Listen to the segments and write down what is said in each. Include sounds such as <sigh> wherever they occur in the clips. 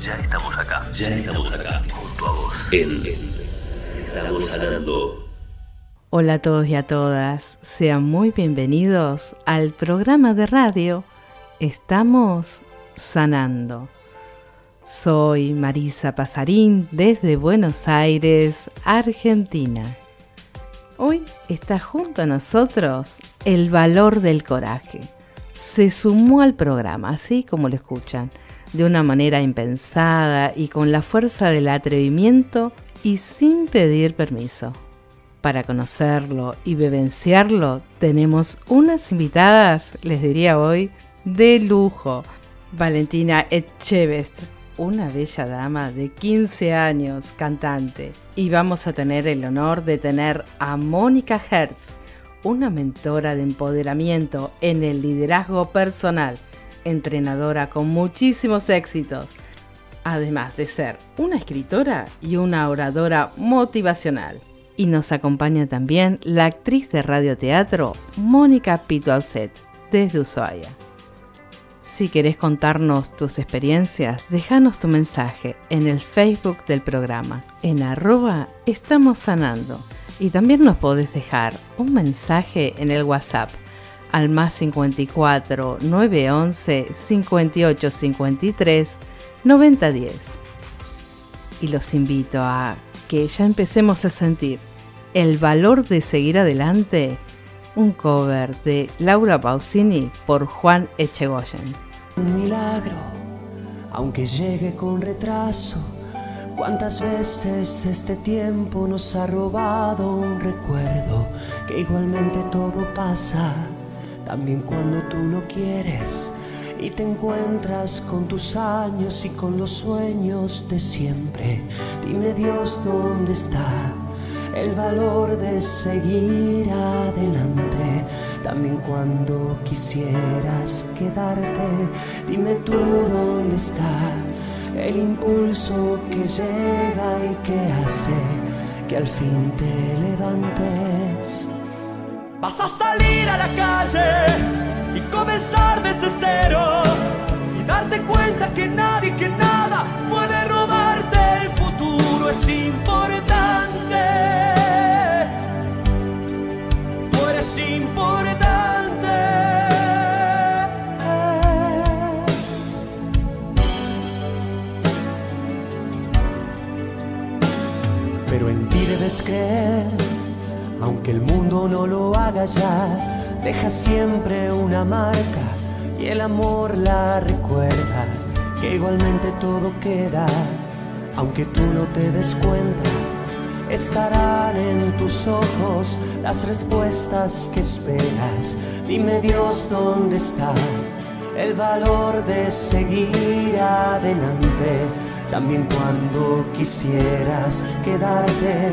Ya estamos acá, ya, estamos, acá, junto a vos. En, Estamos sanando. Hola a todos y a todas, sean muy bienvenidos al programa de radio Estamos sanando. Soy Marisa Pasarín desde Buenos Aires, Argentina. Hoy está junto a nosotros el valor del coraje. Se sumó al programa, así como lo escuchan, de una manera impensada y con la fuerza del atrevimiento y sin pedir permiso. Para conocerlo y vivenciarlo tenemos unas invitadas, les diría hoy, de lujo. Valentina Etchebest, una bella dama de 15 años, cantante. Y vamos a tener el honor de tener a Mónica Hertz, una mentora de empoderamiento en el liderazgo personal, entrenadora con muchísimos éxitos, además de ser una escritora y una oradora motivacional. Y nos acompaña también la actriz de radioteatro Mónica Pitualcet, desde Ushuaia. Si querés contarnos tus experiencias, déjanos tu mensaje en el Facebook del programa, en arroba estamos sanando. Y también nos podés dejar un mensaje en el WhatsApp al más 54 911 58 53 9010. Y los invito a que ya empecemos a sentir el valor de seguir adelante un cover de Laura Pausini por Juan Echegoyen. Un milagro, aunque llegue con retraso. ¿Cuántas veces este tiempo nos ha robado un recuerdo que igualmente todo pasa, también cuando tú no quieres y te encuentras con tus años y con los sueños de siempre? Dime Dios dónde está el valor de seguir adelante. También cuando quisieras quedarte, dime tú dónde está el impulso que llega y que hace que al fin te levantes. Vas a salir a la calle y comenzar desde cero y darte cuenta que nadie, que nada puede robarte el futuro es importante. importante. Pero en ti debes creer, aunque el mundo no lo haga ya, deja siempre una marca y el amor la recuerda, que igualmente todo queda, aunque tú no te des cuenta estarán en tus ojos las respuestas que esperas. Dime Dios dónde está el valor de seguir adelante. También cuando quisieras quedarte,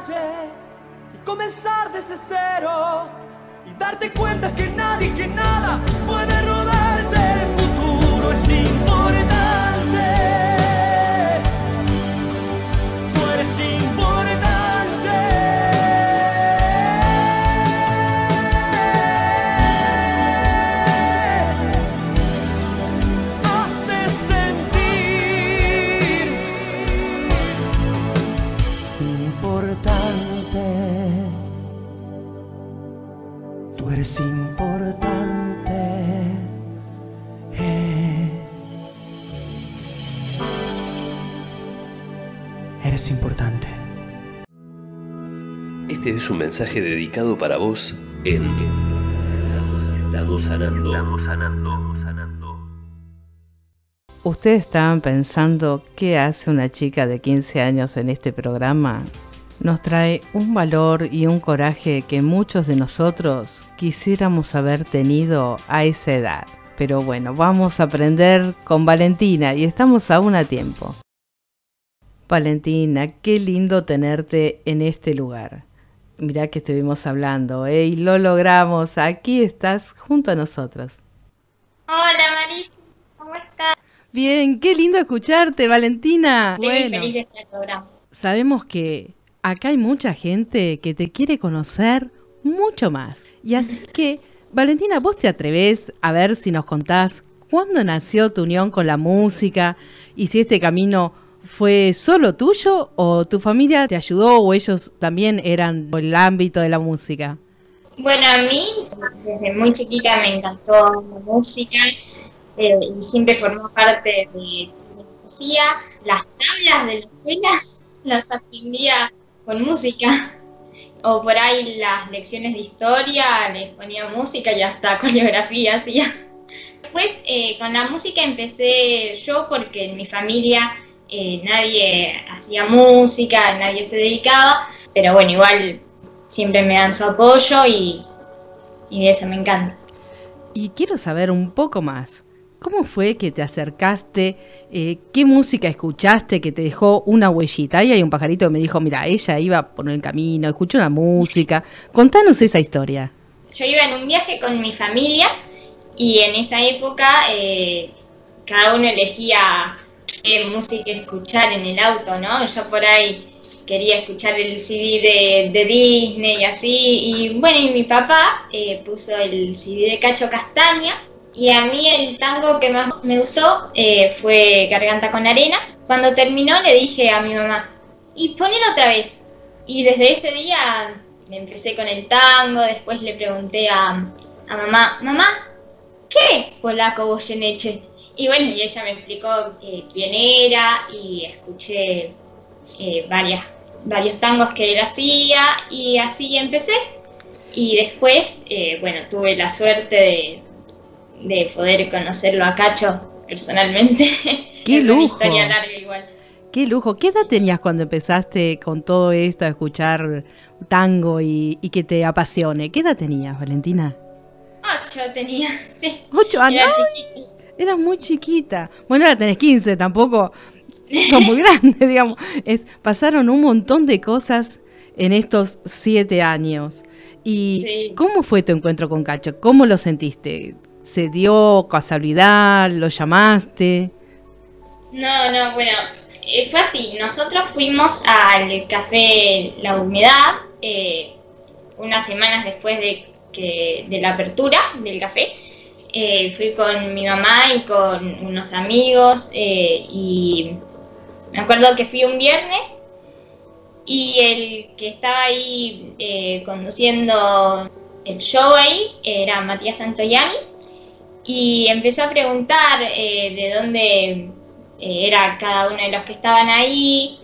Y comenzar desde cero y darte cuenta que nadie, que nada puede un mensaje dedicado para vos en Estamos sanando, estamos sanando, sanando. ¿Ustedes estaban pensando qué hace una chica de 15 años en este programa? Nos trae un valor y un coraje que muchos de nosotros quisiéramos haber tenido a esa edad. Pero bueno, vamos a aprender con Valentina y estamos aún a tiempo. Valentina, qué lindo tenerte en este lugar. Mirá que estuvimos hablando, ¿eh? Y lo logramos. Aquí estás junto a nosotros. Hola Marisa, ¿cómo estás? Bien, qué lindo escucharte, Valentina. Estoy muy feliz de estar programa. Sabemos que acá hay mucha gente que te quiere conocer mucho más. Y así <laughs> que, Valentina, vos te atreves a ver si nos contás cuándo nació tu unión con la música y si este camino fue solo tuyo o tu familia te ayudó o ellos también eran el ámbito de la música? Bueno, a mí desde muy chiquita me encantó la música eh, y siempre formó parte de la poesía. Las tablas de la escuela <laughs> las aprendía con música. O por ahí las lecciones de historia les ponía música y hasta <laughs> coreografía hacía. Después eh, con la música empecé yo porque en mi familia eh, nadie hacía música, nadie se dedicaba, pero bueno, igual siempre me dan su apoyo y, y de eso me encanta. Y quiero saber un poco más. ¿Cómo fue que te acercaste? Eh, ¿Qué música escuchaste que te dejó una huellita? Ahí hay un pajarito que me dijo, mira, ella iba por el camino, escuchó una música. Contanos esa historia. Yo iba en un viaje con mi familia y en esa época eh, cada uno elegía música escuchar en el auto, ¿no? Yo por ahí quería escuchar el CD de, Disney y así, y bueno, y mi papá eh, puso el CD de Cacho Castaña, y a mí el tango que más me gustó eh, fue Garganta con Arena. Cuando terminó le dije a mi mamá, y ponelo otra vez. Y desde ese día empecé con el tango, después le pregunté a, a mamá, mamá, ¿qué es polaco Goyeneche? Y bueno, y ella me explicó eh, quién era y escuché eh, varias, varios tangos que él hacía y así empecé. Y después, eh, bueno, tuve la suerte de, poder conocerlo a Cacho personalmente. <laughs> ¡Qué es lujo! Una historia larga igual. ¡Qué lujo! ¿Qué edad tenías cuando empezaste con todo esto a escuchar tango y, y que te apasione? ¿Qué edad tenías, Valentina? Ocho tenía, <laughs> sí. ¿Ocho años? Era chiquita. Eras muy chiquita. Bueno, ahora tenés 15, tampoco son muy <laughs> grandes, digamos. Es, pasaron un montón de cosas en estos siete años. ¿Y Sí. cómo fue tu encuentro con Cacho? ¿Cómo lo sentiste? ¿Se dio casualidad? ¿Lo llamaste? No, no, bueno, eh, fue así. Nosotros fuimos al café La Humedad eh, unas semanas después de, que, de la apertura del café. Eh, fui con mi mamá y con unos amigos eh, y me acuerdo que fui un viernes y el que estaba ahí eh, conduciendo el show ahí era Matías Santoyani y empezó a preguntar de dónde era cada uno de los que estaban ahí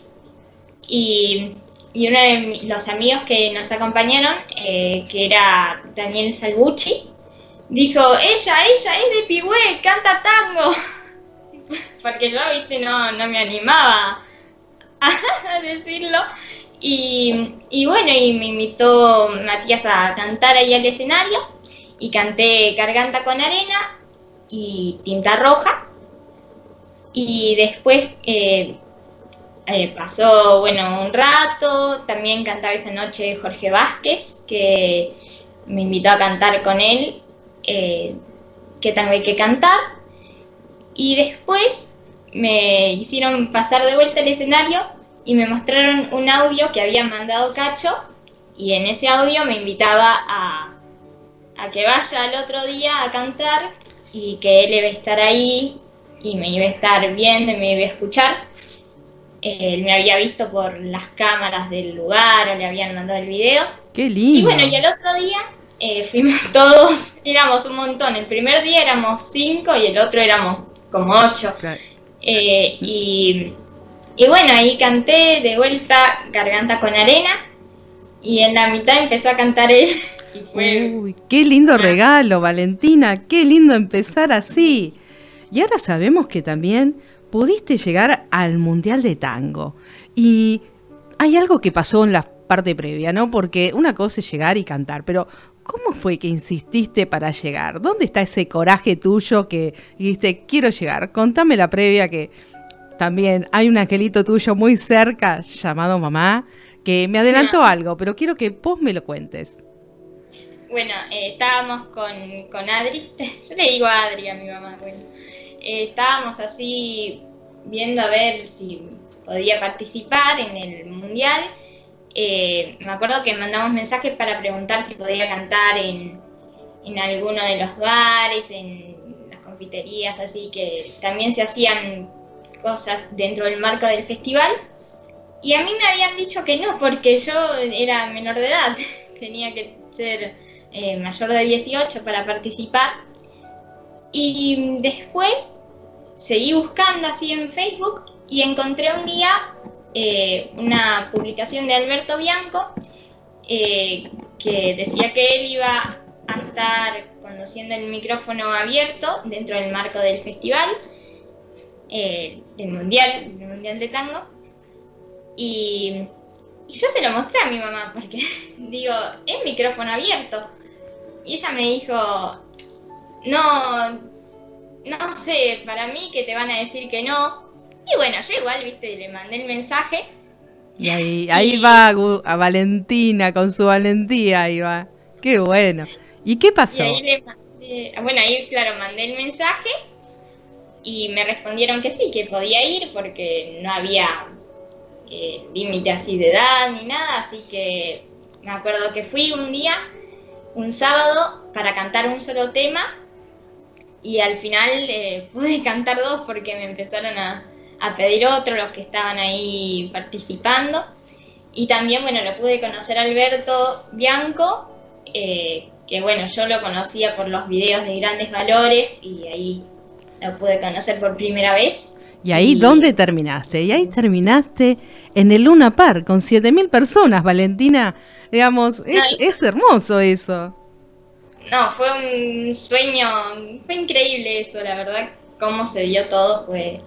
y, uno de los amigos que nos acompañaron, que era Daniel Salvucci, dijo, ella, ella es de Pigüé, canta tango. <laughs> Porque yo, viste, no, no me animaba <laughs> a decirlo. Y, y bueno, y me invitó Matías a cantar ahí al escenario y canté Garganta con Arena y Tinta Roja. Y después eh, eh, pasó, bueno, un rato, también cantaba esa noche Jorge Vázquez, que me invitó a cantar con él, eh, tango hay que cantar. Y después me hicieron pasar de vuelta al escenario y me mostraron un audio que había mandado Cacho y en ese audio me invitaba a, a que vaya al otro día a cantar y que él iba a estar ahí y me iba a estar viendo y me iba a escuchar. Él me había visto por las cámaras del lugar o le habían mandado el video. ¡Qué lindo! Y bueno, y el otro día eh, fuimos <laughs> todos, éramos un montón. El primer día éramos cinco y el otro éramos como ocho. Eh, y, bueno, ahí canté de vuelta Garganta con Arena y en la mitad empezó a cantar él. <laughs> Y fue... Uy, qué lindo regalo, Valentina, qué lindo empezar así. Y ahora sabemos que también pudiste llegar al Mundial de Tango. Y hay algo que pasó en la parte previa, ¿no? Porque una cosa es llegar y cantar, pero ¿cómo fue que insististe para llegar? ¿Dónde está ese coraje tuyo que dijiste, quiero llegar? Contame la previa que también hay un angelito tuyo muy cerca llamado mamá que me adelantó algo, pero quiero que vos me lo cuentes. Bueno, eh, estábamos con, con, Adri, <laughs> yo le digo a Adri a mi mamá, bueno, eh, estábamos así viendo a ver si podía participar en el mundial. Eh, me acuerdo que mandamos mensajes para preguntar si podía cantar en, en alguno de los bares, en las confiterías, así que también se hacían cosas dentro del marco del festival. Y a mí me habían dicho que no, porque yo era menor de edad, <laughs> tenía que ser eh, mayor de 18 para participar. Y después seguí buscando así en Facebook y encontré un día eh, una publicación de Alberto Bianco eh, que decía que él iba a estar conduciendo el micrófono abierto dentro del marco del festival, eh, del mundial, del mundial de tango. Y, yo se lo mostré a mi mamá porque <laughs> digo, es micrófono abierto. Y ella me dijo, no, no sé, para mí que te van a decir que no, y bueno, yo igual, viste, le mandé el mensaje. Y ahí, ahí va a Valentina con su valentía, ahí va. Qué bueno. ¿Y qué pasó? bueno, ahí claro, mandé el mensaje y me respondieron que sí, que podía ir porque no había eh, límite así de edad ni nada, así que me acuerdo que fui un día, un sábado, para cantar un solo tema y al final eh, pude cantar dos porque me empezaron a, a pedir otro, los que estaban ahí participando. Y también, bueno, lo pude conocer a Alberto Bianco, eh, que bueno, yo lo conocía por los videos de grandes valores y ahí lo pude conocer por primera vez. ¿Y ahí dónde terminaste? Y ahí terminaste en el Luna Park con 7.000 personas, Valentina. Digamos, es, es hermoso eso. No, fue un sueño, fue increíble eso, la verdad, cómo se dio todo, fue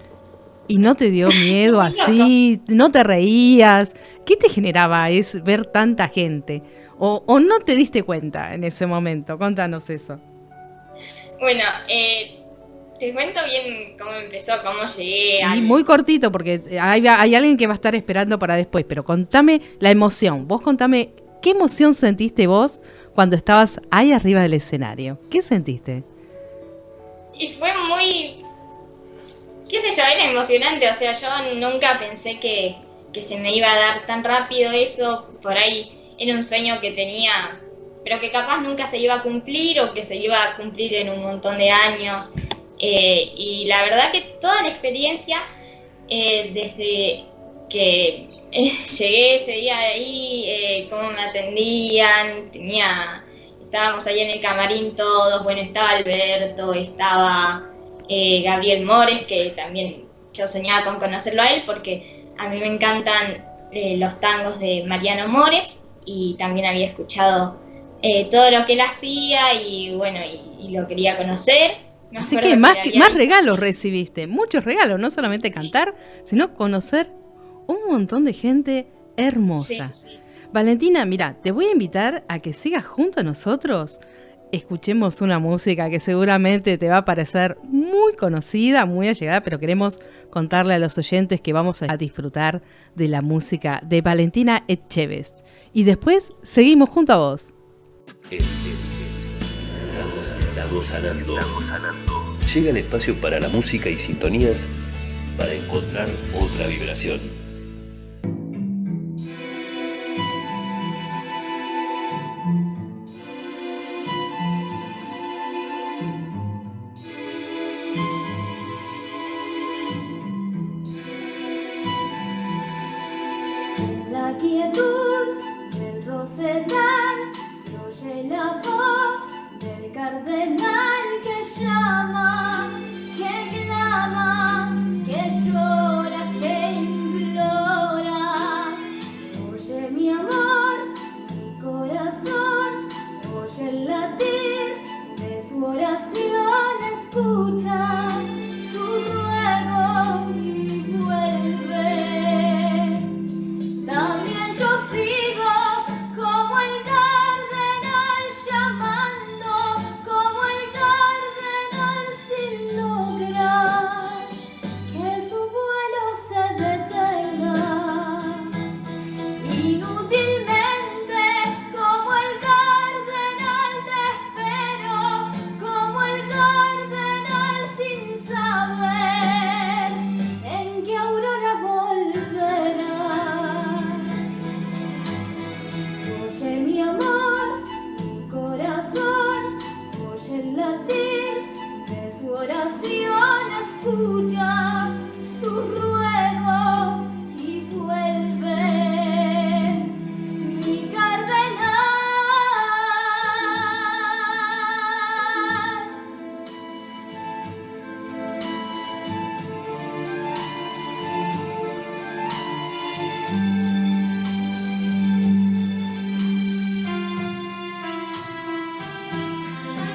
¿Y no te dio miedo <laughs> así? ¿No te reías? ¿Qué te generaba es ver tanta gente? ¿O, no te diste cuenta en ese momento? Contanos eso. Bueno, eh, te cuento bien cómo empezó, cómo llegué. Y muy cortito, porque hay, hay alguien que va a estar esperando para después, pero contame la emoción. Vos contame, ¿qué emoción sentiste vos cuando estabas ahí arriba del escenario? ¿Qué sentiste? Y fue muy qué sé yo, era emocionante, o sea, yo nunca pensé que, se me iba a dar tan rápido eso, por ahí era un sueño que tenía, pero que capaz nunca se iba a cumplir o que se iba a cumplir en un montón de años. Eh, y la verdad que toda la experiencia, eh, desde que <laughs> llegué ese día de ahí, eh, cómo me atendían, tenía, estábamos ahí en el camarín todos, bueno, estaba Alberto, estaba eh, Gabriel Mores, que también yo soñaba con conocerlo a él porque a mí me encantan eh, los tangos de Mariano Mores y también había escuchado eh, todo lo que él hacía y bueno, y, lo quería conocer. Así que, más, más regalos recibiste, muchos regalos, no solamente cantar, sino conocer un montón de gente hermosa. Valentina, mira, te voy a invitar a que sigas junto a nosotros escuchemos una música que seguramente te va a parecer muy conocida, muy allegada, pero queremos contarle a los oyentes que vamos a disfrutar de la música de Valentina Echeves. Y después seguimos junto a vos. Llega el espacio para la música y sintonías para encontrar otra vibración.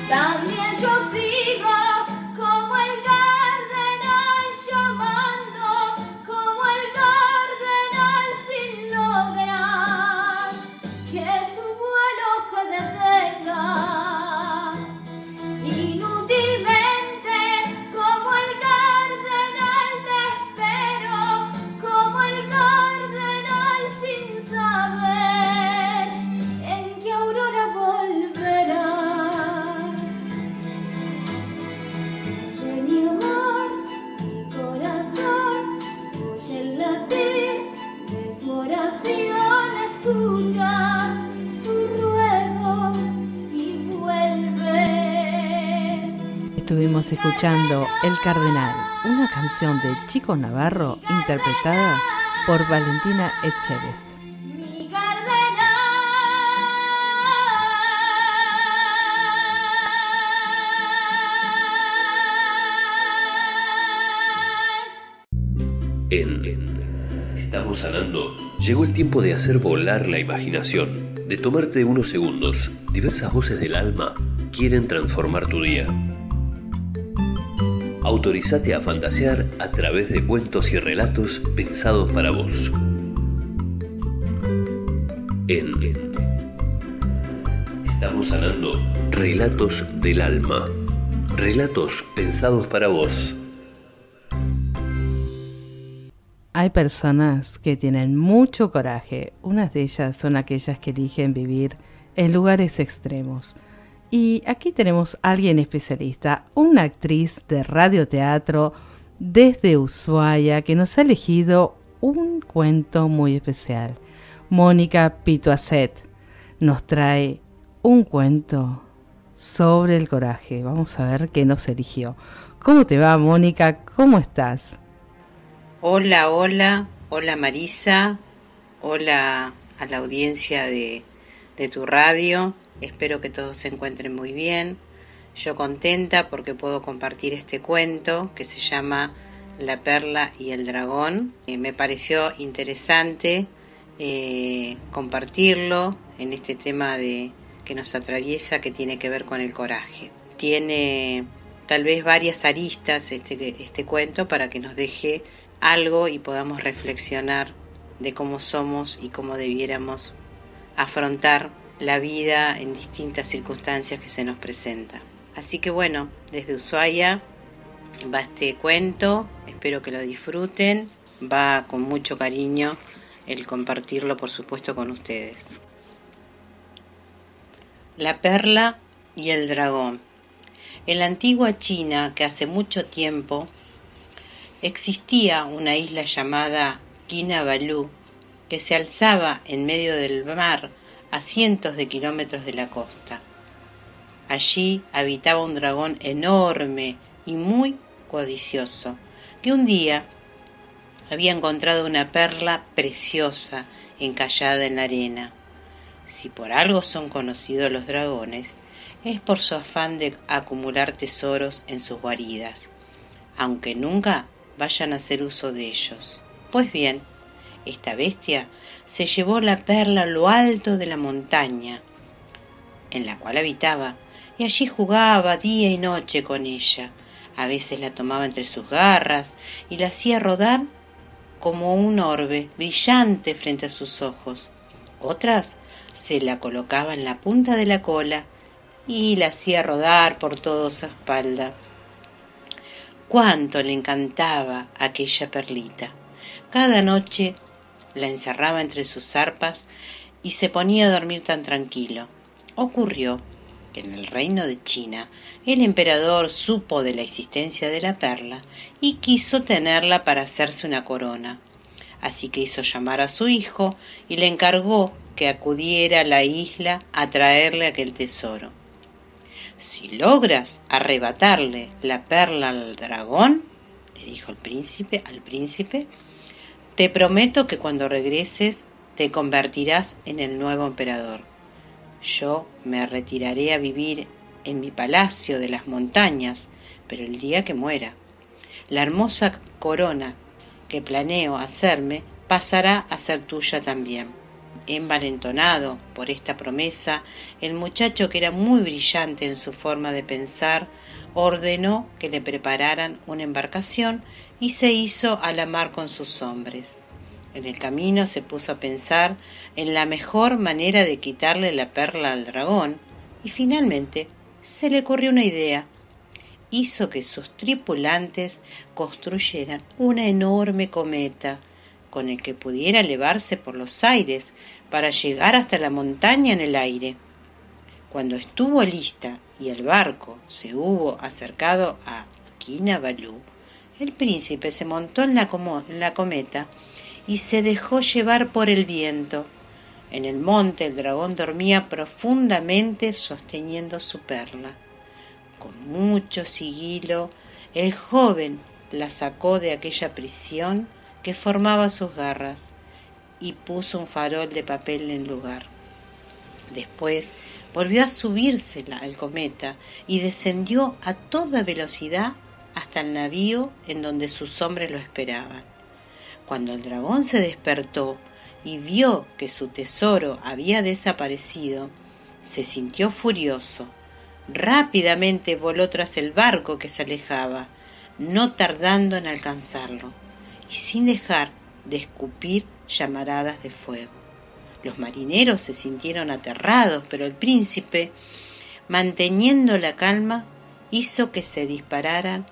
También yo sigo escuchando El Cardenal, una canción de Chico Navarro interpretada por Valentina Echevest. En Estamos sanando, llegó el tiempo de hacer volar la imaginación, de tomarte unos segundos. Diversas voces del alma quieren transformar tu día. Autorizate a fantasear a través de cuentos y relatos pensados para vos. En Estamos sanando Relatos del Alma. Relatos pensados para vos. Hay personas que tienen mucho coraje. Unas de ellas son aquellas que eligen vivir en lugares extremos y aquí tenemos a alguien especialista, una actriz de radioteatro desde Ushuaia que nos ha elegido un cuento muy especial. Mónica Pituacet nos trae un cuento sobre el coraje. Vamos a ver qué nos eligió. ¿Cómo te va, Mónica? ¿Cómo estás? Hola, hola, hola Marisa, hola a la audiencia de, de tu radio. Espero que todos se encuentren muy bien. Yo contenta porque puedo compartir este cuento que se llama La perla y el dragón. Eh, me pareció interesante eh, compartirlo en este tema de que nos atraviesa que tiene que ver con el coraje. Tiene tal vez varias aristas este, este cuento para que nos deje algo y podamos reflexionar de cómo somos y cómo debiéramos afrontar la vida en distintas circunstancias que se nos presenta. Así que bueno, desde Ushuaia va este cuento, espero que lo disfruten, va con mucho cariño el compartirlo por supuesto con ustedes. La perla y el dragón. En la antigua China, que hace mucho tiempo, existía una isla llamada Kinabalu, que se alzaba en medio del mar a cientos de kilómetros de la costa. Allí habitaba un dragón enorme y muy codicioso, que un día había encontrado una perla preciosa encallada en la arena. Si por algo son conocidos los dragones, es por su afán de acumular tesoros en sus guaridas, aunque nunca vayan a hacer uso de ellos. Pues bien, esta bestia se llevó la perla a lo alto de la montaña en la cual habitaba, y allí jugaba día y noche con ella. A veces la tomaba entre sus garras y la hacía rodar como un orbe brillante frente a sus ojos. Otras se la colocaba en la punta de la cola y la hacía rodar por toda su espalda. Cuánto le encantaba aquella perlita. Cada noche la encerraba entre sus zarpas y se ponía a dormir tan tranquilo. Ocurrió que en el reino de China el emperador supo de la existencia de la perla y quiso tenerla para hacerse una corona. Así que hizo llamar a su hijo y le encargó que acudiera a la isla a traerle aquel tesoro. Si logras arrebatarle la perla al dragón, le dijo el príncipe al príncipe, te prometo que cuando regreses te convertirás en el nuevo emperador. Yo me retiraré a vivir en mi palacio de las montañas, pero el día que muera, la hermosa corona que planeo hacerme pasará a ser tuya también. Envalentonado por esta promesa, el muchacho, que era muy brillante en su forma de pensar, ordenó que le prepararan una embarcación y se hizo a la mar con sus hombres. En el camino se puso a pensar en la mejor manera de quitarle la perla al dragón y finalmente se le ocurrió una idea. Hizo que sus tripulantes construyeran una enorme cometa con el que pudiera elevarse por los aires para llegar hasta la montaña en el aire. Cuando estuvo lista y el barco se hubo acercado a Kinabalu, el príncipe se montó en la, cometa y se dejó llevar por el viento. En el monte el dragón dormía profundamente sosteniendo su perla. Con mucho sigilo, el joven la sacó de aquella prisión que formaba sus garras y puso un farol de papel en lugar. Después volvió a subírsela al cometa y descendió a toda velocidad hasta el navío en donde sus hombres lo esperaban. Cuando el dragón se despertó y vio que su tesoro había desaparecido, se sintió furioso. Rápidamente voló tras el barco que se alejaba, no tardando en alcanzarlo, y sin dejar de escupir llamaradas de fuego. Los marineros se sintieron aterrados, pero el príncipe, manteniendo la calma, hizo que se dispararan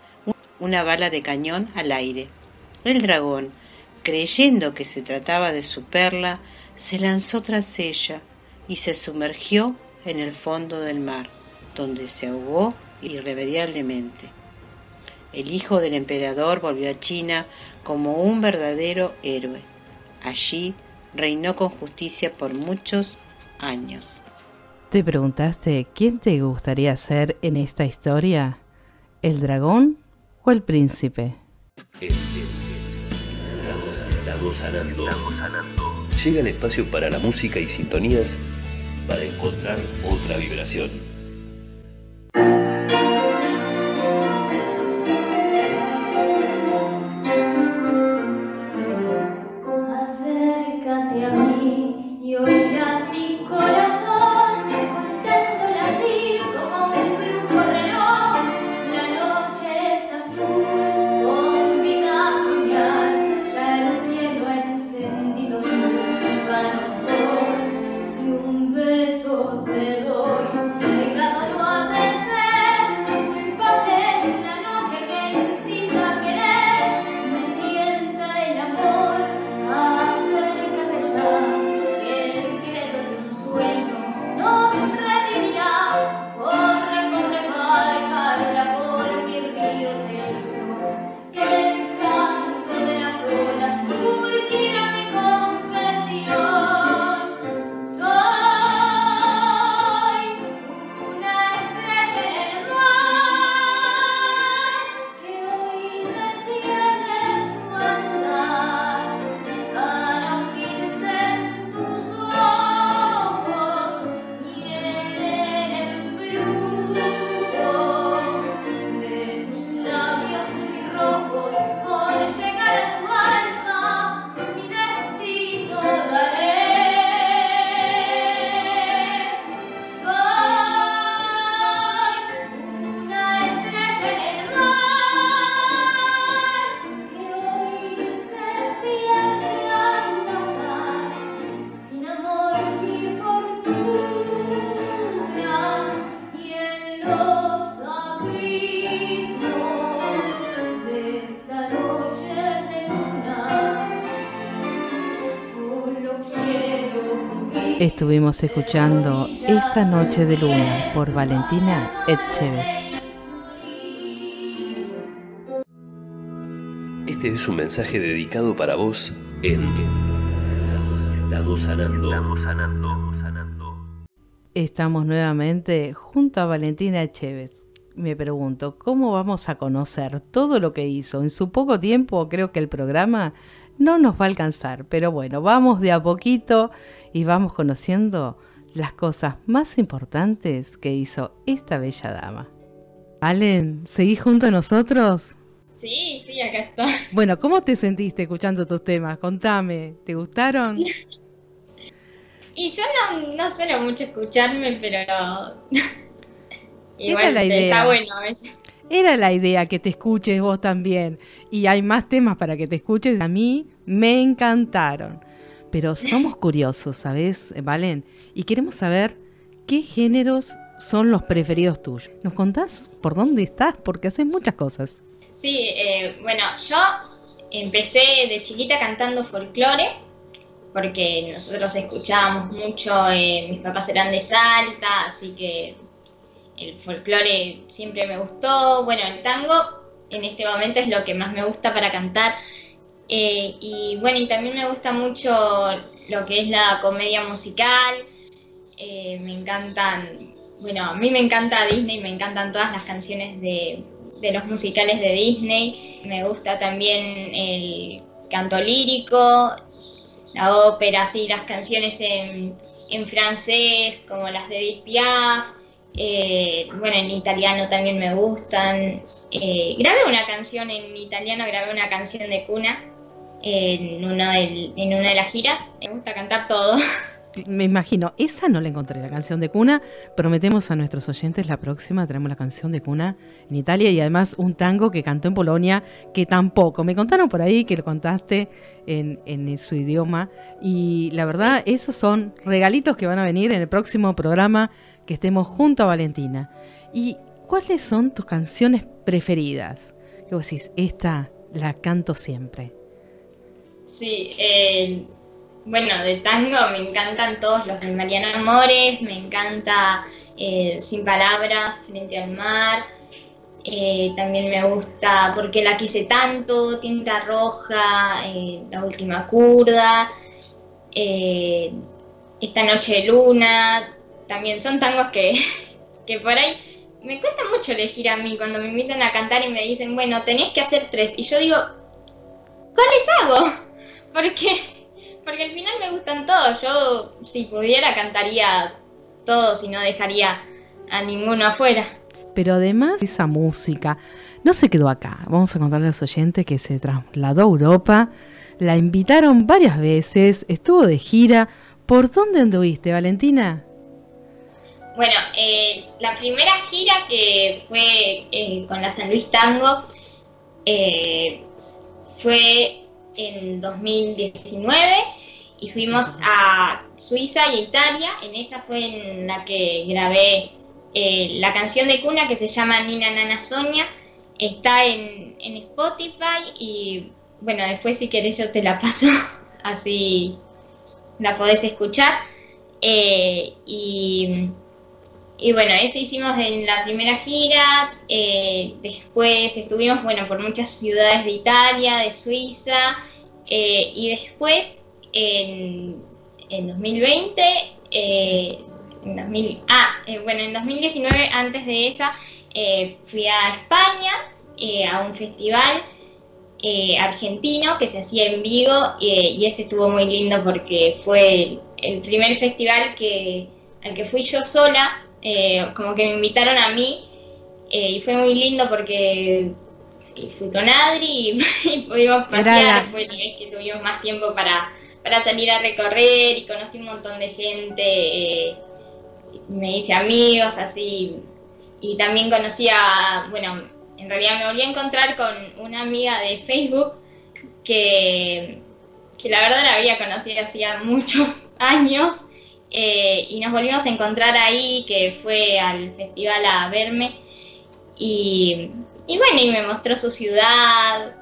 una bala de cañón al aire. El dragón, creyendo que se trataba de su perla, se lanzó tras ella y se sumergió en el fondo del mar, donde se ahogó irremediablemente. El hijo del emperador volvió a China como un verdadero héroe. Allí reinó con justicia por muchos años. ¿Te preguntaste quién te gustaría ser en esta historia? ¿El dragón o el príncipe? Sanando. Llega el espacio para la música y sintonías para encontrar otra vibración. a mim e olhar. Estuvimos escuchando Esta Noche de Luna por Valentina Etcheves. Este es un mensaje dedicado para vos en Estamos sanando, estamos sanando, sanando. Estamos nuevamente junto a Valentina Echeves. Me pregunto, ¿cómo vamos a conocer todo lo que hizo? En su poco tiempo creo que el programa no nos va a alcanzar, pero bueno, vamos de a poquito y vamos conociendo las cosas más importantes que hizo esta bella dama. Allen, ¿seguís junto a nosotros? Sí, sí, acá está. Bueno, ¿cómo te sentiste escuchando tus temas? Contame, ¿te gustaron? <laughs> y yo no, no suelo mucho escucharme, pero igual la idea. está bueno eso. Era la idea que te escuches vos también. Y hay más temas para que te escuches. A mí me encantaron. Pero somos <laughs> curiosos, ¿sabes, Valen? Y queremos saber qué géneros son los preferidos tuyos. ¿Nos contás por dónde estás? Porque haces muchas cosas. Sí, eh, bueno, yo empecé de chiquita cantando folclore, porque nosotros escuchábamos mucho, eh, mis papás eran de Salta, así que el folclore siempre me gustó. Bueno, el tango en este momento es lo que más me gusta para cantar. Eh, y bueno, y también me gusta mucho lo que es la comedia musical. me encantan, bueno, a mí me encanta Disney, me encantan todas las canciones de, de los musicales de Disney. Me gusta también el canto lírico, la ópera, sí, las canciones en, en francés, como las de Edith. Eh, bueno, en italiano también me gustan. Eh, grabé una canción en italiano, grabé una canción de cuna en una, en una de las giras. Me gusta cantar todo. <laughs> me imagino, esa no la encontré, la canción de cuna. Prometemos a nuestros oyentes la próxima, tenemos la canción de cuna en Italia y además un tango que cantó en Polonia, que tampoco. Me contaron por ahí que lo contaste en, en su idioma y la verdad, esos son regalitos que van a venir en el próximo programa que estemos junto a Valentina. ¿Y cuáles son tus canciones preferidas? Que vos decís, esta la canto siempre. Sí, eh, bueno, de tango me encantan todos los de Mariana Amores, me encanta eh, Sin Palabras, Frente al Mar, eh, también me gusta Porque la quise tanto, Tinta Roja, La Última Curda, Esta Noche de Luna, también son tangos que, <laughs> que por ahí me cuesta mucho elegir a mí cuando me invitan a cantar y me dicen, bueno, tenés que hacer tres, y yo digo, ¿cuáles hago? <laughs> Porque porque al final me gustan todos. Yo, si pudiera, cantaría todos y no dejaría a ninguno afuera. Pero además, esa música no se quedó acá. Vamos a contarle a los oyentes que se trasladó a Europa. La invitaron varias veces, estuvo de gira. ¿Por dónde anduviste, Valentina? Bueno, eh, la primera gira que fue eh, con la San Luis Tango eh, fue en 2019 y fuimos a Suiza y Italia. En esa fue en la que grabé eh, la canción de cuna que se llama Nina Nana Sonia. Está en, Spotify y bueno, después si querés yo te la paso, <laughs> así la podés escuchar. Y, y, bueno, eso hicimos en la primera gira. Eh, después estuvimos, bueno, por muchas ciudades de Italia, de Suiza. y después en, 2020, eh, en ah, eh, bueno, en 2019, antes de esa, eh, fui a España a un festival argentino que se hacía en Vigo y ese estuvo muy lindo porque fue el, primer festival que, al que fui yo sola, como que me invitaron a mí y fue muy lindo porque fui con Adri y, <laughs> pudimos pasear, fue la vez que tuvimos más tiempo para para salir a recorrer y conocí un montón de gente, eh, me hice amigos, así, y también conocí a, bueno, en realidad me volví a encontrar con una amiga de Facebook que, que la verdad la había conocido hacía muchos <laughs> años eh, y nos volvimos a encontrar ahí, que fue al festival a verme y, y bueno, y me mostró su ciudad,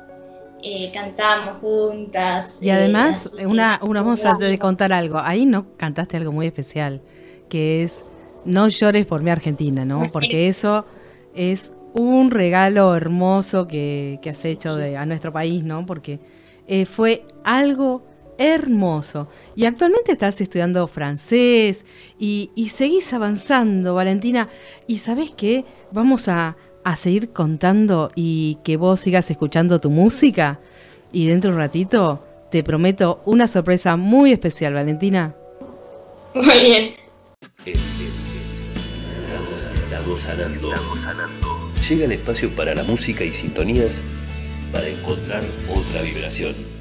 eh, cantábamos juntas. Y además, una, una vamos a contar algo. Ahí no cantaste algo muy especial, que es No llores por mi Argentina, ¿no? Porque eso es un regalo hermoso que, has hecho de, a nuestro país, ¿no? Porque eh, fue algo hermoso. Y actualmente estás estudiando francés y, seguís avanzando, Valentina. Y sabes qué? Vamos a, a, seguir contando y que vos sigas escuchando tu música. Y dentro de un ratito te prometo una sorpresa muy especial, Valentina. Muy bien. Llega el espacio para la música y sintonías para encontrar otra vibración.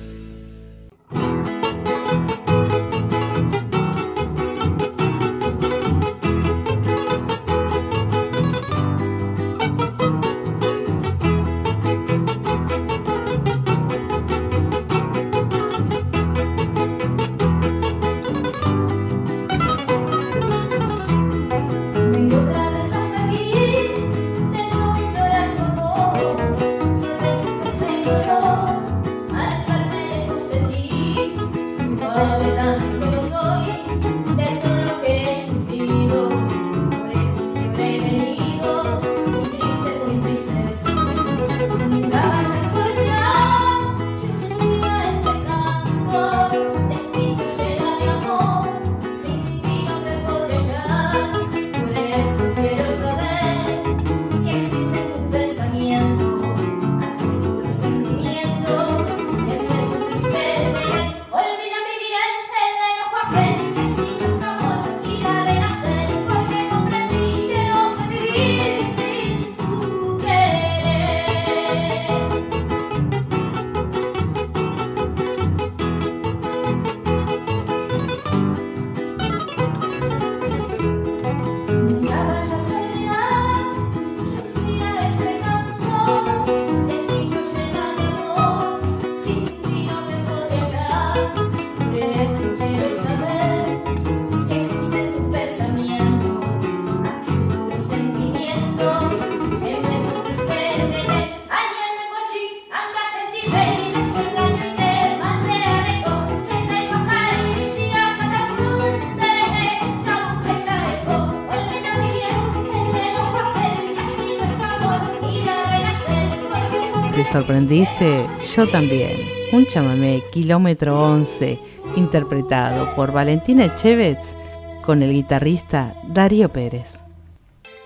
Sorprendiste? Yo también. Un chamamé, kilómetro 11, interpretado por Valentina Echevez con el guitarrista Darío Pérez.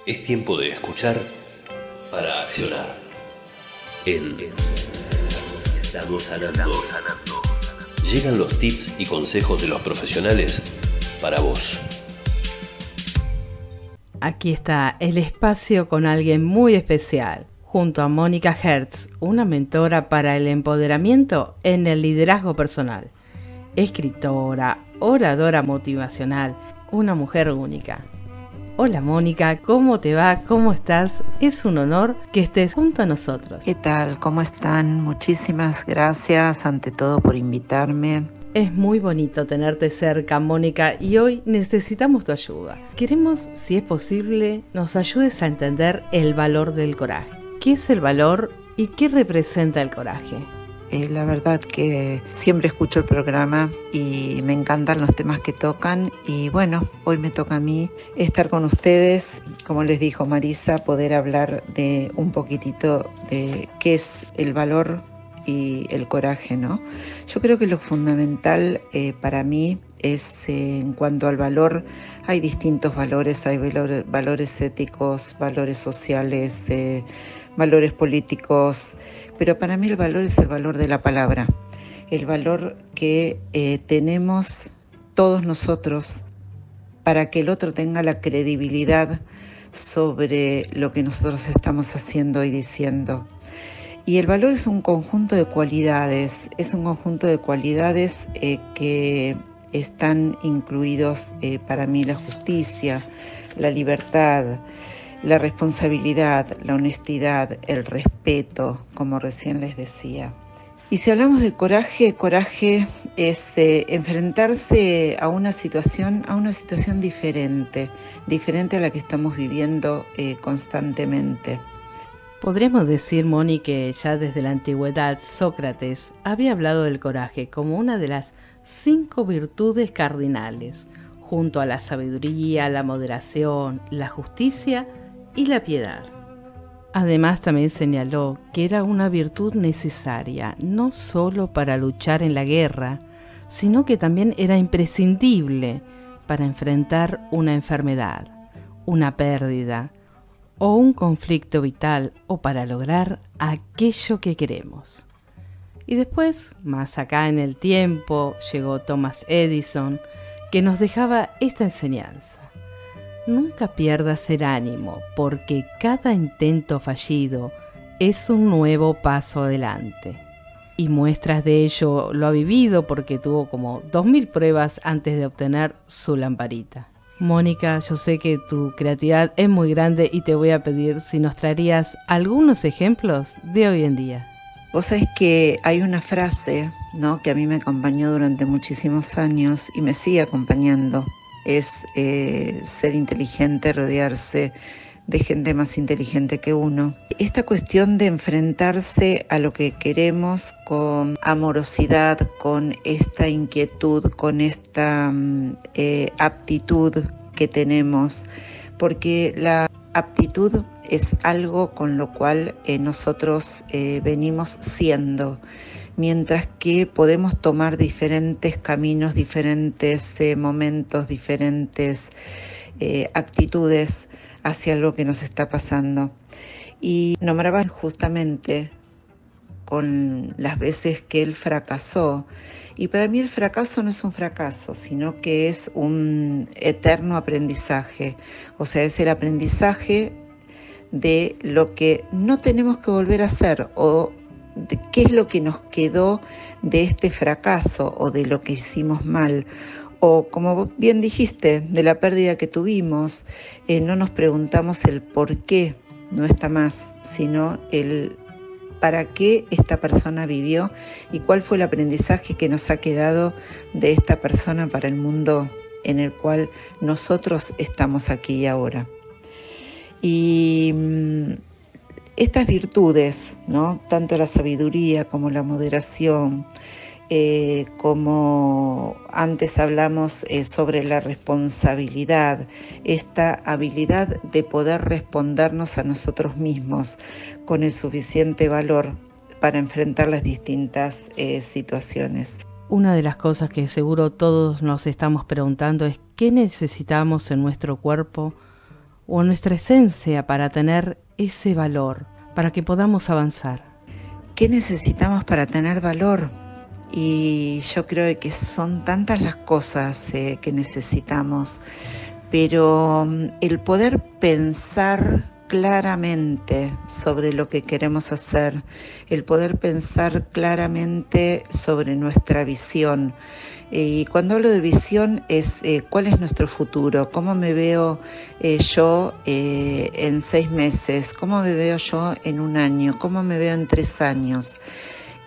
Es tiempo de escuchar para accionar. En Estamos sanando. Llegan los tips y consejos de los profesionales para vos. Aquí está el espacio con alguien muy especial junto a Mónica Hertz, una mentora para el empoderamiento en el liderazgo personal. Escritora, oradora motivacional, una mujer única. Hola Mónica, ¿cómo te va? ¿Cómo estás? Es un honor que estés junto a nosotros. ¿Qué tal? ¿Cómo están? Muchísimas gracias ante todo por invitarme. Es muy bonito tenerte cerca, Mónica, y hoy necesitamos tu ayuda. Queremos, si es posible, nos ayudes a entender el valor del coraje. ¿Qué es el valor y qué representa el coraje? Eh, la verdad que siempre escucho el programa y me encantan los temas que tocan y bueno, hoy me toca a mí estar con ustedes, como les dijo Marisa, poder hablar de un poquitito de qué es el valor y el coraje, ¿no? Yo creo que lo fundamental eh, para mí es eh, en cuanto al valor, hay distintos valores, hay valores, éticos, valores sociales, valores políticos, pero para mí el valor es el valor de la palabra, el valor que eh, tenemos todos nosotros para que el otro tenga la credibilidad sobre lo que nosotros estamos haciendo y diciendo. Y el valor es un conjunto de cualidades, es un conjunto de cualidades eh, que están incluidos eh, para mí la justicia, la libertad, la responsabilidad, la honestidad, el respeto, como recién les decía. Y si hablamos del coraje, coraje es eh, enfrentarse a una situación, a una situación diferente, diferente a la que estamos viviendo eh, constantemente. Podríamos decir, Moni, que ya desde la antigüedad Sócrates había hablado del coraje como una de las cinco virtudes cardinales, junto a la sabiduría, la moderación, la justicia y la piedad. Además también señaló que era una virtud necesaria no solo para luchar en la guerra, sino que también era imprescindible para enfrentar una enfermedad, una pérdida o un conflicto vital o para lograr aquello que queremos. Y después, más acá en el tiempo, llegó Thomas Edison, que nos dejaba esta enseñanza. Nunca pierdas el ánimo, porque cada intento fallido es un nuevo paso adelante y muestras de ello lo ha vivido porque tuvo como 2.000 pruebas antes de obtener su lamparita. Mónica, yo sé que tu creatividad es muy grande y te voy a pedir si nos traerías algunos ejemplos de hoy en día. Vos sabés que hay una frase ¿no? que a mí me acompañó durante muchísimos años y me sigue acompañando. Es eh, ser inteligente, rodearse de gente más inteligente que uno. Esta cuestión de enfrentarse a lo que queremos con amorosidad, con esta inquietud, con esta mm, eh, aptitud que tenemos, porque la aptitud es algo con lo cual eh, nosotros venimos siendo, mientras que podemos tomar diferentes caminos, diferentes momentos, diferentes actitudes hacia lo que nos está pasando. Y nombraban justamente con las veces que él fracasó. Y para mí el fracaso no es un fracaso, sino que es un eterno aprendizaje. O sea, es el aprendizaje de lo que no tenemos que volver a hacer o qué es lo que nos quedó de este fracaso o de lo que hicimos mal o como bien dijiste, de la pérdida que tuvimos, eh, no nos preguntamos el por qué no está más, sino el para qué esta persona vivió y cuál fue el aprendizaje que nos ha quedado de esta persona para el mundo en el cual nosotros estamos aquí y ahora. Mm, estas virtudes, ¿no? tanto la sabiduría como la moderación, eh, como antes hablamos eh, sobre la responsabilidad, esta habilidad de poder respondernos a nosotros mismos con el suficiente valor para enfrentar las distintas eh, situaciones. Una de las cosas que seguro todos nos estamos preguntando es qué necesitamos en nuestro cuerpo o en nuestra esencia para tener ese valor, para que podamos avanzar. ¿Qué necesitamos para tener valor? y yo creo que son tantas las cosas eh, que necesitamos, pero mm, el poder pensar claramente sobre lo que queremos hacer, el poder pensar claramente sobre nuestra visión. Y cuando hablo de visión es eh, cuál es nuestro futuro, cómo me veo eh, yo en seis meses, cómo me veo yo en un año, cómo me veo en tres años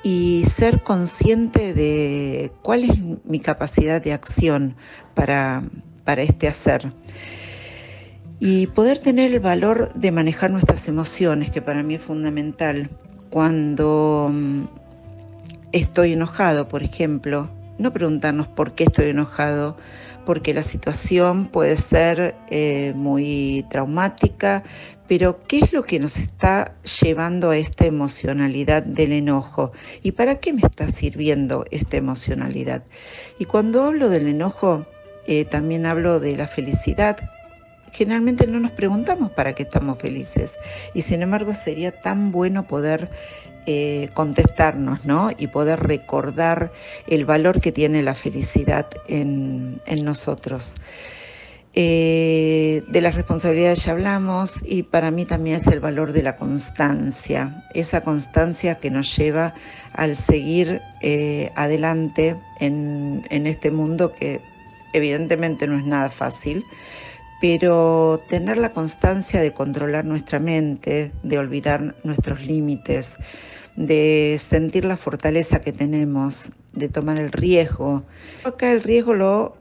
y ser consciente de cuál es mi capacidad de acción para, para este hacer. Y poder tener el valor de manejar nuestras emociones, que para mí es fundamental. Cuando mm, estoy enojado, por ejemplo, no preguntarnos por qué estoy enojado, porque la situación puede ser eh, muy traumática, pero ¿qué es lo que nos está llevando a esta emocionalidad del enojo? ¿Y para qué me está sirviendo esta emocionalidad? Y cuando hablo del enojo, eh, también hablo de la felicidad. Generalmente no nos preguntamos para qué estamos felices y sin embargo sería tan bueno poder eh, contestarnos ¿no? y poder recordar el valor que tiene la felicidad en, nosotros. Eh, de las responsabilidades ya hablamos y para mí también es el valor de la constancia, esa constancia que nos lleva al seguir eh, adelante en, en este mundo que evidentemente no es nada fácil, pero tener la constancia de controlar nuestra mente, de olvidar nuestros límites, de sentir la fortaleza que tenemos, de tomar el riesgo. Acá el riesgo lo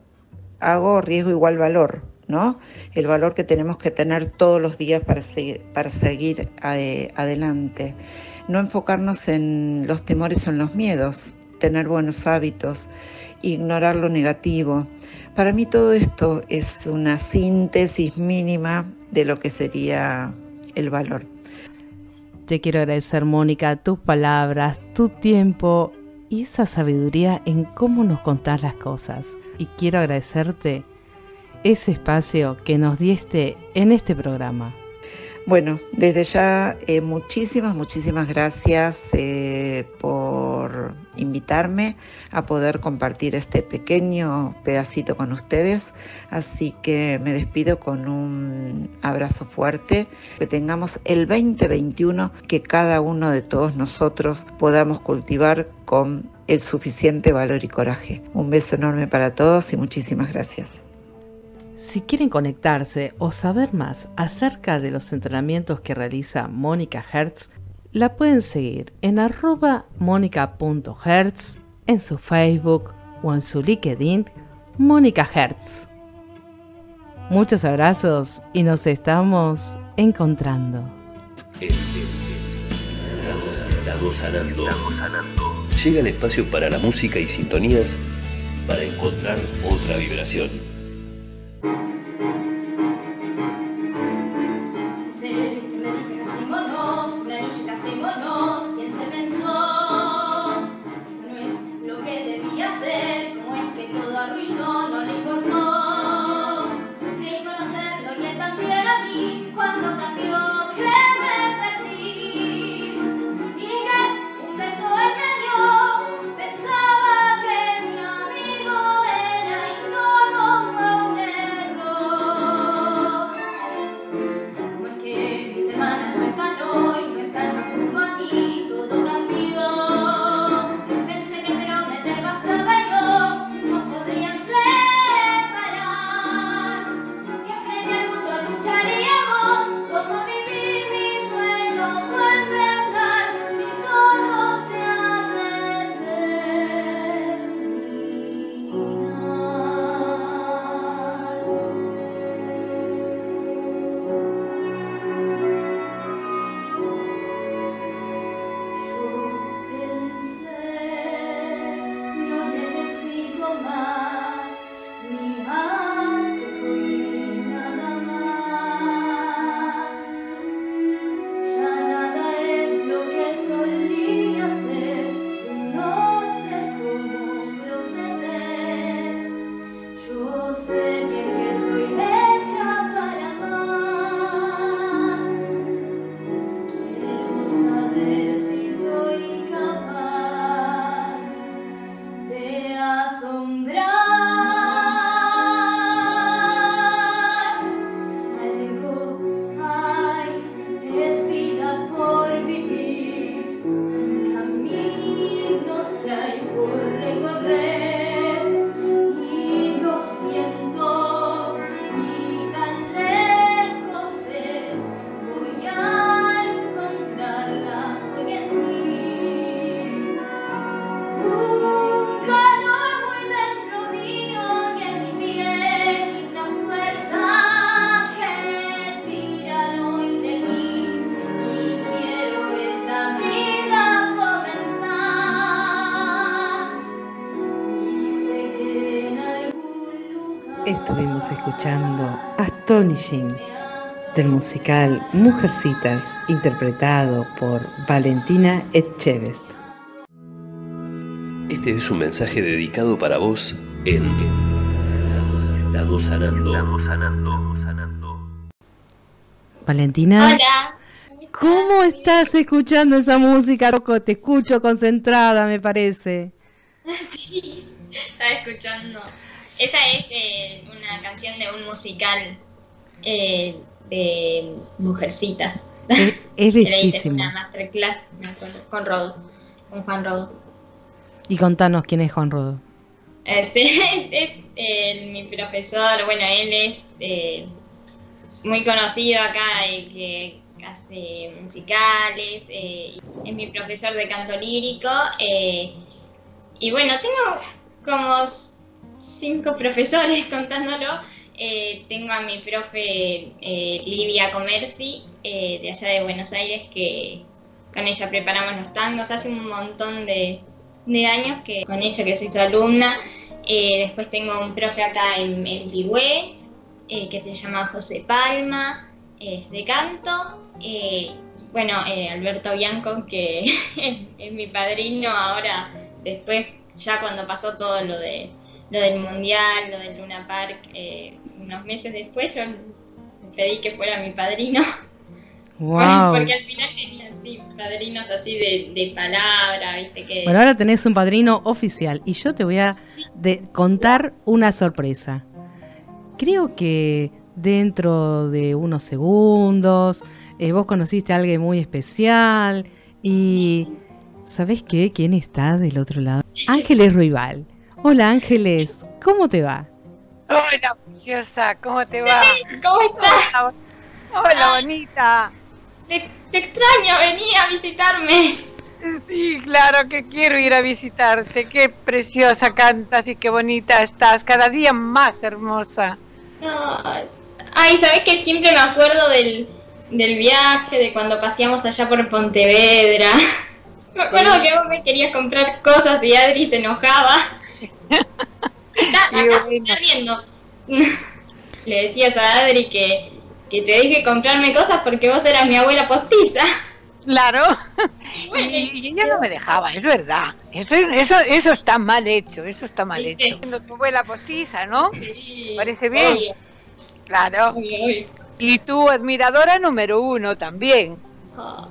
hago riesgo igual valor, ¿no? El valor que tenemos que tener todos los días para, seguir, para seguir eh, adelante. No enfocarnos en los temores o en los miedos, tener buenos hábitos, ignorar lo negativo. Para mí todo esto es una síntesis mínima de lo que sería el valor. Te quiero agradecer, Mónica, tus palabras, tu tiempo y esa sabiduría en cómo nos contás las cosas. Y quiero agradecerte ese espacio que nos diste en este programa. Bueno, desde ya eh, muchísimas, muchísimas gracias eh, por invitarme a poder compartir este pequeño pedacito con ustedes. Así que me despido con un abrazo fuerte. Que tengamos el 2021 que cada uno de todos nosotros podamos cultivar con el suficiente valor y coraje. Un beso enorme para todos y muchísimas gracias. Si quieren conectarse o saber más acerca de los entrenamientos que realiza Mónica Hertz, la pueden seguir en arroba mónica.hertz, en su Facebook o en su LinkedIn, Mónica Hertz. Muchos abrazos y nos estamos encontrando. Llega el espacio para la música y sintonías para encontrar otra vibración. He said, escuchando Astonishing del musical Mujercitas, interpretado por Valentina Etchevest. Este es un mensaje dedicado para vos en Estamos sanando, estamos sanando, sanando. Valentina. Hola. ¿Cómo estás escuchando esa música, Rocco? Te escucho concentrada, me parece. <laughs> Sí, estaba escuchando. Esa es eh, una canción de un musical eh, de Mujercitas. Es, es <laughs> bellísimo. una masterclass, me acuerdo, con Rodo, con Juan Rodo. Y contanos quién es Juan Rodo. Eh, sí, <laughs> es eh, mi profesor, bueno, él es eh, muy conocido acá, que hace musicales, es mi profesor de canto lírico. y bueno, tengo como cinco profesores <laughs> contándolo. eh, tengo a mi profe eh, Livia Comerci, eh, de allá de Buenos Aires, que con ella preparamos los tangos hace un montón de, años que con ella que soy su alumna. después tengo un profe acá en, en que se llama José Palma, es de canto. bueno, Alberto Bianco, que <laughs> es mi padrino ahora, después ya cuando pasó todo lo de lo del mundial, lo del Luna Park, eh, unos meses después yo pedí que fuera mi padrino. <laughs> Wow. Porque al final tenía así padrinos así de, palabra, viste que. Bueno, ahora tenés un padrino oficial y yo te voy a contar una sorpresa. Creo que dentro de unos segundos eh, vos conociste a alguien muy especial y ¿sabés qué? ¿Quién está del otro lado? <laughs> Ángeles Ruibal. Hola Ángeles, ¿cómo te va? Hola, preciosa, ¿cómo te va? ¿Cómo estás? Hola, bonita. Te, extraño, vení a visitarme. Sí, claro que quiero ir a visitarte. Qué preciosa cantas y qué bonita estás. Cada día más hermosa. Ay, ¿sabes que siempre me acuerdo del, del viaje, de cuando paseamos allá por Pontevedra? <laughs> Me acuerdo que vos me querías comprar cosas y Adri se enojaba. Está, viendo. <laughs> Le decías a Adri que, que te dije comprarme cosas porque vos eras mi abuela postiza. Claro. <laughs> Y, ella no me dejaba, es verdad. Eso, eso, eso está mal hecho, eso está mal hecho. Tu abuela postiza, ¿no? Sí. ¿Parece bien? Claro. Y tu admiradora número uno también. Ah.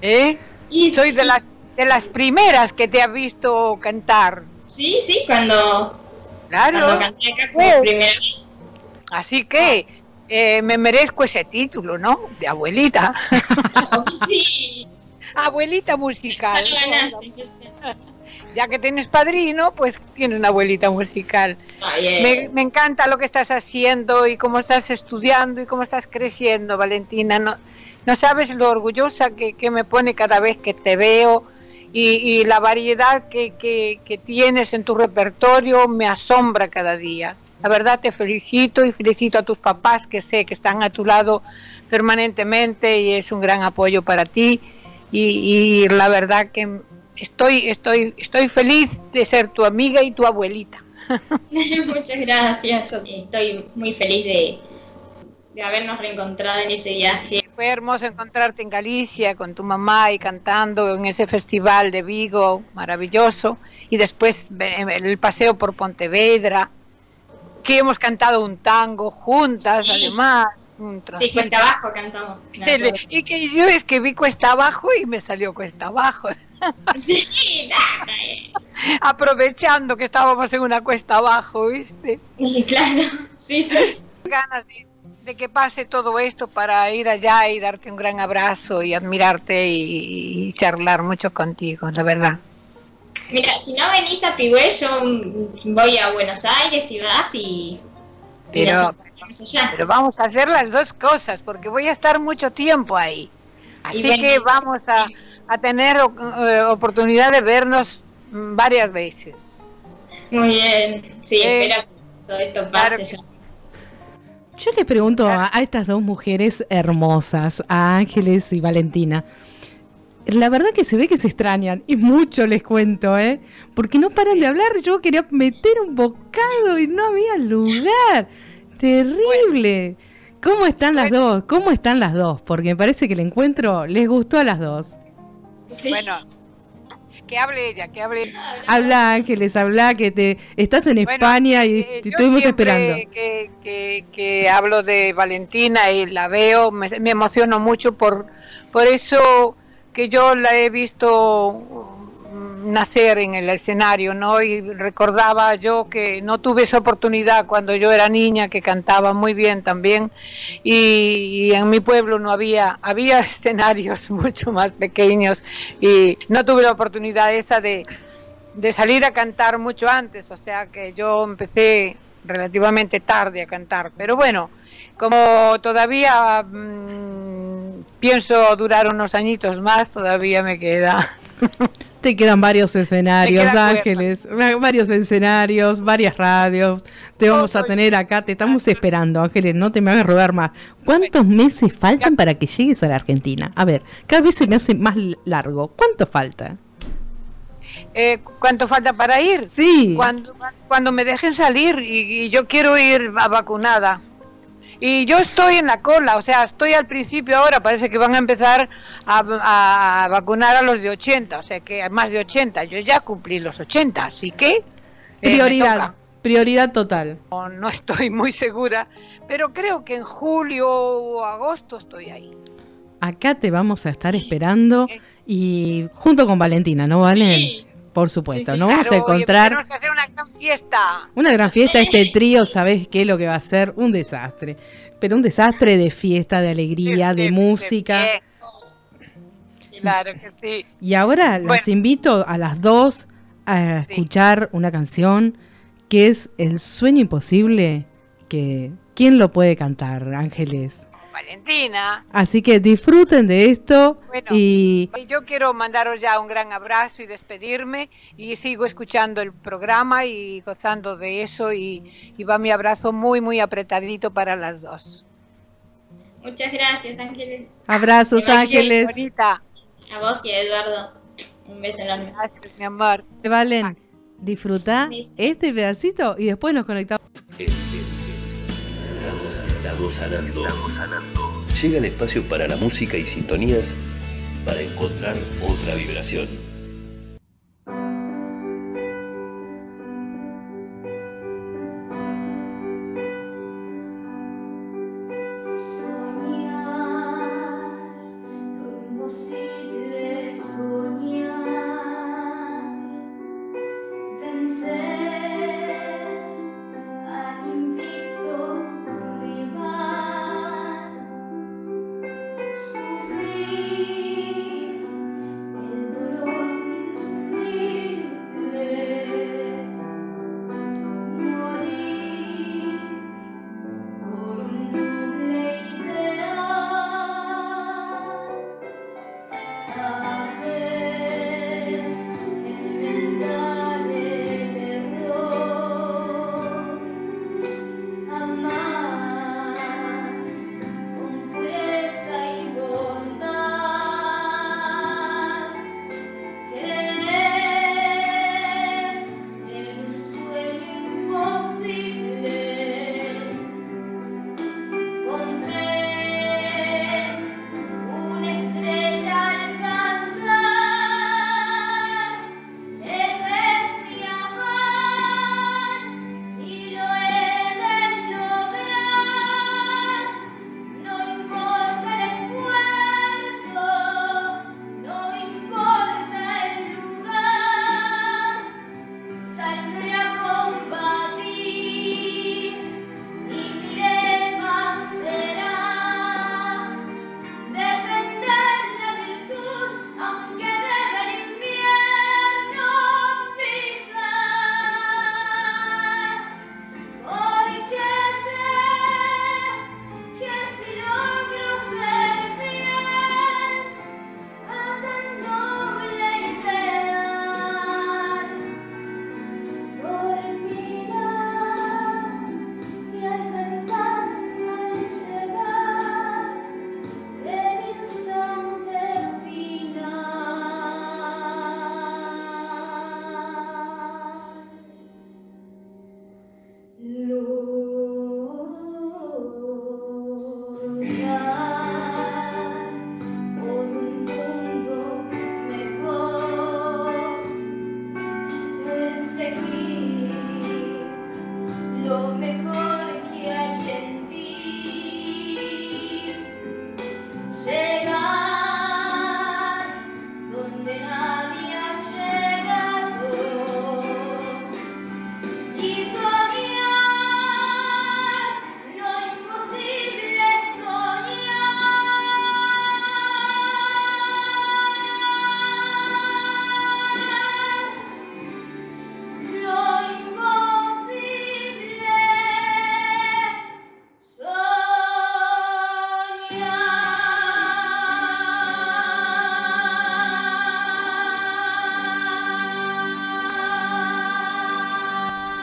¿Eh? Y Soy de las de las primeras que te ha visto cantar. Sí, sí, cuando, claro. cuando canté acá por primera vez. Así que eh, me merezco ese título, ¿no? De abuelita. <laughs> sí. abuelita musical. Ya que tienes padrino, pues tienes una abuelita musical. me, me, encanta lo que estás haciendo y cómo estás estudiando y cómo estás creciendo, Valentina. No, no sabes lo orgullosa que, que me pone cada vez que te veo y, la variedad que, tienes en tu repertorio me asombra cada día. La verdad te felicito y felicito a tus papás que sé que están a tu lado permanentemente y es un gran apoyo para ti y, la verdad que estoy, estoy, estoy feliz de ser tu amiga y tu abuelita. <laughs> Muchas gracias, estoy muy feliz de, de habernos reencontrado en ese viaje. Fue hermoso encontrarte en Galicia con tu mamá y cantando en ese festival de Vigo, maravilloso. Y después el paseo por Pontevedra, que hemos cantado un tango juntas, además. Un sí, cuesta abajo cantamos. Y que yo es que vi cuesta abajo y me salió cuesta abajo. <laughs> Sí, nada. Aprovechando que estábamos en una cuesta abajo, ¿viste? Sí, <laughs> claro, sí, sí. Ganas de de que pase todo esto para ir allá y darte un gran abrazo y admirarte y, charlar mucho contigo, la verdad. Mira, si no venís a Pigüe, yo voy a Buenos Aires y vas y... Pero, pero vamos a hacer las dos cosas, porque voy a estar mucho tiempo ahí. Así que vamos a, a tener eh, oportunidad de vernos varias veces. Muy bien, sí, eh, espera que todo esto pase. Yo les pregunto a, estas dos mujeres hermosas, a Ángeles y Valentina. La verdad que se ve que se extrañan y mucho les cuento, ¿eh? Porque no paran de hablar. Yo quería meter un bocado y no había lugar. Terrible. ¿Cómo están las dos? ¿Cómo están las dos? Porque me parece que el encuentro les gustó a las dos. Bueno, que hable ella, que hable. Habla Ángeles, habla que te estás en España y eh, te estuvimos esperando. Que, que, que, hablo de Valentina y la veo, me, me emociono mucho por, por eso que yo la he visto nacer en el escenario, ¿no? Y recordaba yo que no tuve esa oportunidad cuando yo era niña, que cantaba muy bien también, y, en mi pueblo no había, había <laughs> escenarios mucho más pequeños, y no tuve la oportunidad esa de, de salir a cantar mucho antes, o sea que yo empecé relativamente tarde a cantar, pero bueno, como todavía mm, pienso durar unos añitos más, todavía me queda <laughs> Te quedan varios escenarios, Ángeles, varios escenarios, varias radios. Te vamos a tener acá, te estamos esperando, Ángeles, no te me hagas robar más. ¿Cuántos meses faltan para que llegues a la Argentina? A ver, cada vez se me hace más largo. ¿Cuánto falta? Eh, ¿Cuánto falta para ir? Sí. Cuando, cuando me dejen salir y, yo quiero ir a vacunada. Y yo estoy en la cola, o sea, estoy al principio ahora, parece que van a empezar a, vacunar a los de 80, o sea que más de 80. Yo ya cumplí los 80, así que... Eh, prioridad, prioridad total. No, no estoy muy segura, pero creo que en julio o agosto estoy ahí. Acá te vamos a estar esperando y junto con Valentina, ¿no, Valen? Por supuesto, ¿no? vamos a encontrar. tenemos que hacer una gran fiesta. Una gran fiesta. Este trío, ¿sabes qué? Lo que va a ser un desastre. Pero un desastre de fiesta, de alegría, de, música. claro que sí. Y ahora las invito a las dos a escuchar una canción que es El sueño imposible. Que, ¿Quién lo puede cantar, Ángeles? Valentina. Así que disfruten de esto y... Yo quiero mandaros ya un gran abrazo y despedirme y sigo escuchando el programa y gozando de eso y, va mi abrazo muy, muy apretadito para las dos. Muchas gracias, Ángeles. Abrazos, Ángeles. A vos y a Eduardo. Un beso enorme. Gracias, mi amor. Te valen. Disfruta este pedacito y después nos conectamos. Estamos sanando. sanando. Llega el espacio para la música y sintonías para encontrar otra vibración.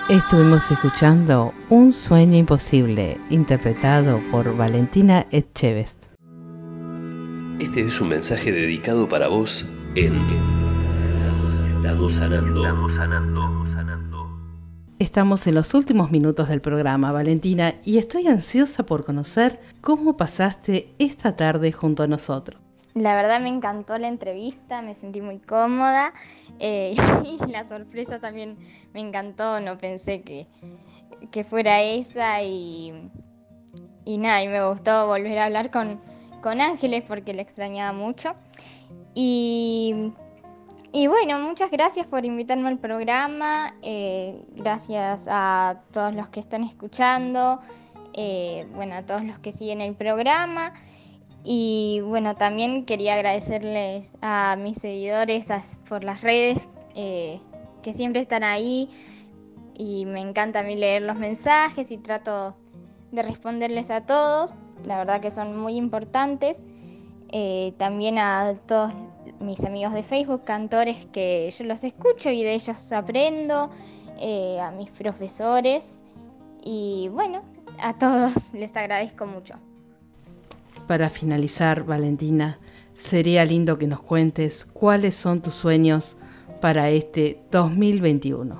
Estuvimos escuchando Un sueño imposible, interpretado por Valentina Etchevest. Este es un mensaje dedicado para vos en Estamos sanando, estamos sanando, sanando. Estamos en los últimos minutos del programa, Valentina, y estoy ansiosa por conocer cómo pasaste esta tarde junto a nosotros. La verdad me encantó la entrevista, me sentí muy cómoda eh, <laughs> y la sorpresa también me encantó, no pensé que, que fuera esa y, y nada, y me gustó volver a hablar con, con Ángeles porque le extrañaba mucho. Y, y, bueno, muchas gracias por invitarme al programa, eh, gracias a todos los que están escuchando, eh, bueno, a todos los que siguen el programa. Y bueno, también quería agradecerles a mis seguidores por las redes eh, que siempre están ahí y me encanta a mí leer los mensajes y trato de responderles a todos. La verdad que son muy importantes. Eh, también a todos mis amigos de Facebook, cantores que yo los escucho y de ellos aprendo, eh, a mis profesores y bueno, a todos les agradezco mucho. Para finalizar, Valentina, sería lindo que nos cuentes cuáles son tus sueños para este 2021.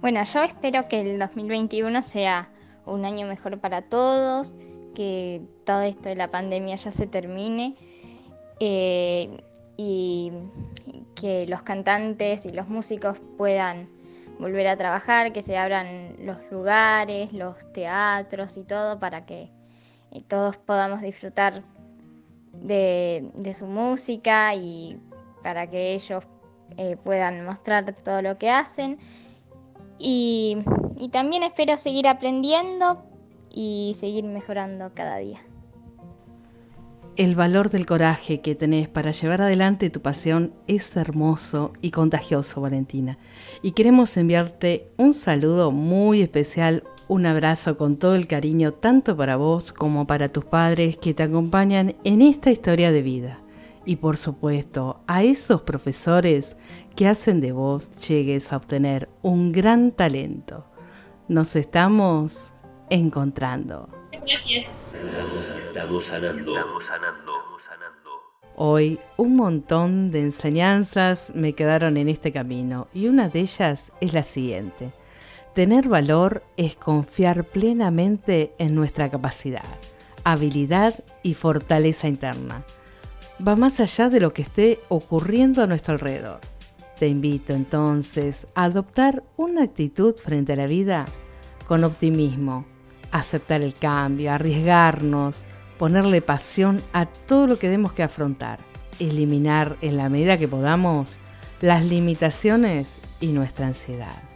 Bueno, yo espero que el 2021 sea un año mejor para todos, que todo esto de la pandemia ya se termine eh, y que los cantantes y los músicos puedan volver a trabajar, que se abran los lugares, los teatros y todo para que y todos podamos disfrutar de, su música y para que ellos eh, puedan mostrar todo lo que hacen. Y, y también espero seguir aprendiendo y seguir mejorando cada día. El valor del coraje que tenés para llevar adelante tu pasión es hermoso y contagioso, Valentina. Y queremos enviarte un saludo muy especial, un abrazo con todo el cariño tanto para vos como para tus padres que te acompañan en esta historia de vida. Y por supuesto a esos profesores que hacen de vos llegues a obtener un gran talento. Nos estamos encontrando. Gracias. Estamos sanando. Estamos sanando. Hoy un montón de enseñanzas me quedaron en este camino y una de ellas es la siguiente. Tener valor es confiar plenamente en nuestra capacidad, habilidad y fortaleza interna. Va más allá de lo que esté ocurriendo a nuestro alrededor. Te invito entonces a adoptar una actitud frente a la vida con optimismo, aceptar el cambio, arriesgarnos, ponerle pasión a todo lo que demos que afrontar, eliminar en la medida que podamos las limitaciones y nuestra ansiedad.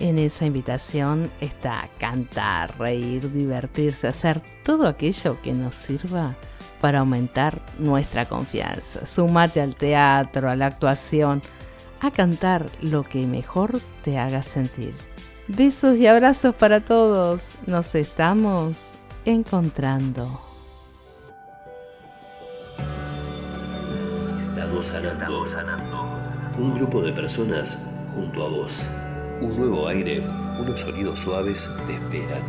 En esa invitación está cantar, reír, divertirse, hacer todo aquello que nos sirva para aumentar nuestra confianza. Sumate al teatro, a la actuación, a cantar lo que mejor te haga sentir. Besos y abrazos para todos. Nos estamos encontrando. Estamos sanando, sanando. Un grupo de personas junto a vos. Un nuevo aire, unos sonidos suaves te esperan.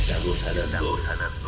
Estamos sanando, sanando.